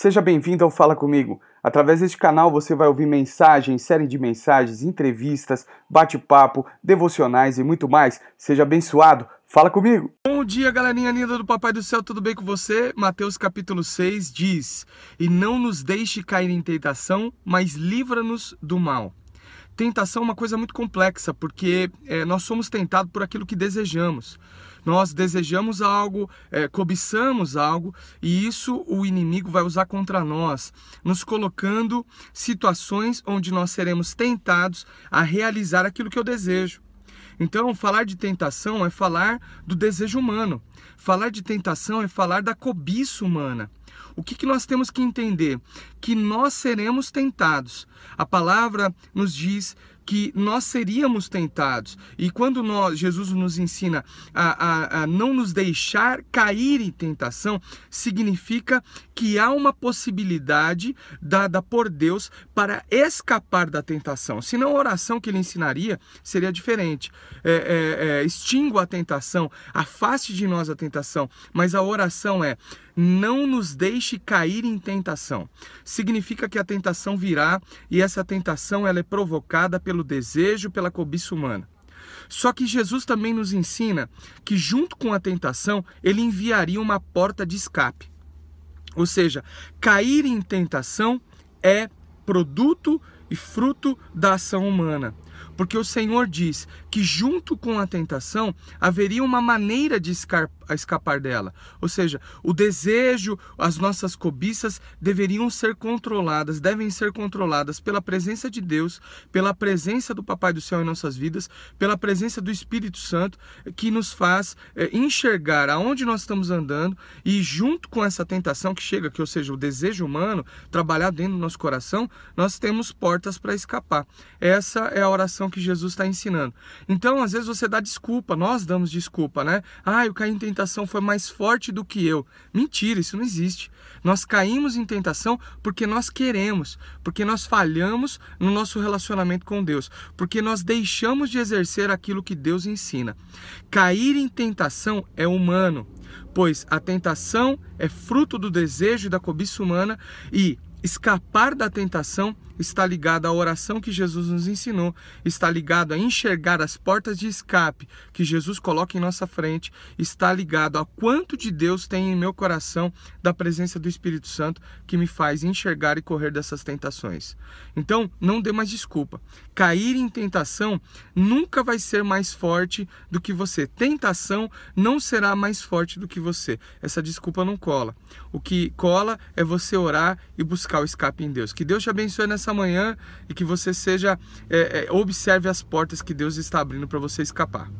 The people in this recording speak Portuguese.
Seja bem-vindo ao Fala Comigo. Através deste canal você vai ouvir mensagens, série de mensagens, entrevistas, bate-papo, devocionais e muito mais. Seja abençoado. Fala comigo. Bom dia, galerinha linda do Papai do Céu, tudo bem com você? Mateus capítulo 6 diz: E não nos deixe cair em tentação, mas livra-nos do mal. Tentação é uma coisa muito complexa, porque é, nós somos tentados por aquilo que desejamos. Nós desejamos algo, é, cobiçamos algo, e isso o inimigo vai usar contra nós, nos colocando situações onde nós seremos tentados a realizar aquilo que eu desejo. Então, falar de tentação é falar do desejo humano. Falar de tentação é falar da cobiça humana. O que, que nós temos que entender? Que nós seremos tentados. A palavra nos diz que nós seríamos tentados. E quando nós, Jesus nos ensina a, a, a, não nos deixar cair em tentação, significa que há uma possibilidade dada por Deus para escapar da tentação. Senão a oração que ele ensinaria seria diferente. É, é, é, extingua a tentação, afaste de nós a tentação. Mas a oração é não nos deixe cair em tentação. Significa que a tentação virá e essa tentação ela é provocada pelo desejo, pela cobiça humana. Só que Jesus também nos ensina que junto com a tentação, ele enviaria uma porta de escape. Ou seja, cair em tentação é produto e fruto da ação humana. Porque o Senhor diz que junto com a tentação haveria uma maneira de escapar dela. Ou seja, o desejo, as nossas cobiças deveriam ser controladas, devem ser controladas pela presença de Deus, pela presença do Papai do Céu em nossas vidas, pela presença do Espírito Santo, que nos faz é, enxergar aonde nós estamos andando e junto com essa tentação que chega, que ou seja, o desejo humano trabalhar dentro do nosso coração, nós temos portas para escapar. Essa é a oração que Jesus está ensinando. Então, às vezes você dá desculpa, nós damos desculpa, né? Ah, eu caí em tentação foi mais forte do que eu. Mentira, isso não existe. Nós caímos em tentação porque nós queremos, porque nós falhamos no nosso relacionamento com Deus, porque nós deixamos de exercer aquilo que Deus ensina. Cair em tentação é humano, pois a tentação é fruto do desejo e da cobiça humana e escapar da tentação está ligado à oração que Jesus nos ensinou, está ligado a enxergar as portas de escape que Jesus coloca em nossa frente, está ligado a quanto de Deus tem em meu coração da presença do Espírito Santo que me faz enxergar e correr dessas tentações. Então, não dê mais desculpa. Cair em tentação nunca vai ser mais forte do que você. Tentação não será mais forte do que você. Essa desculpa não cola. O que cola é você orar e buscar o escape em Deus. Que Deus te abençoe nessa manhã e que você seja é, é, observe as portas que Deus está abrindo para você escapar.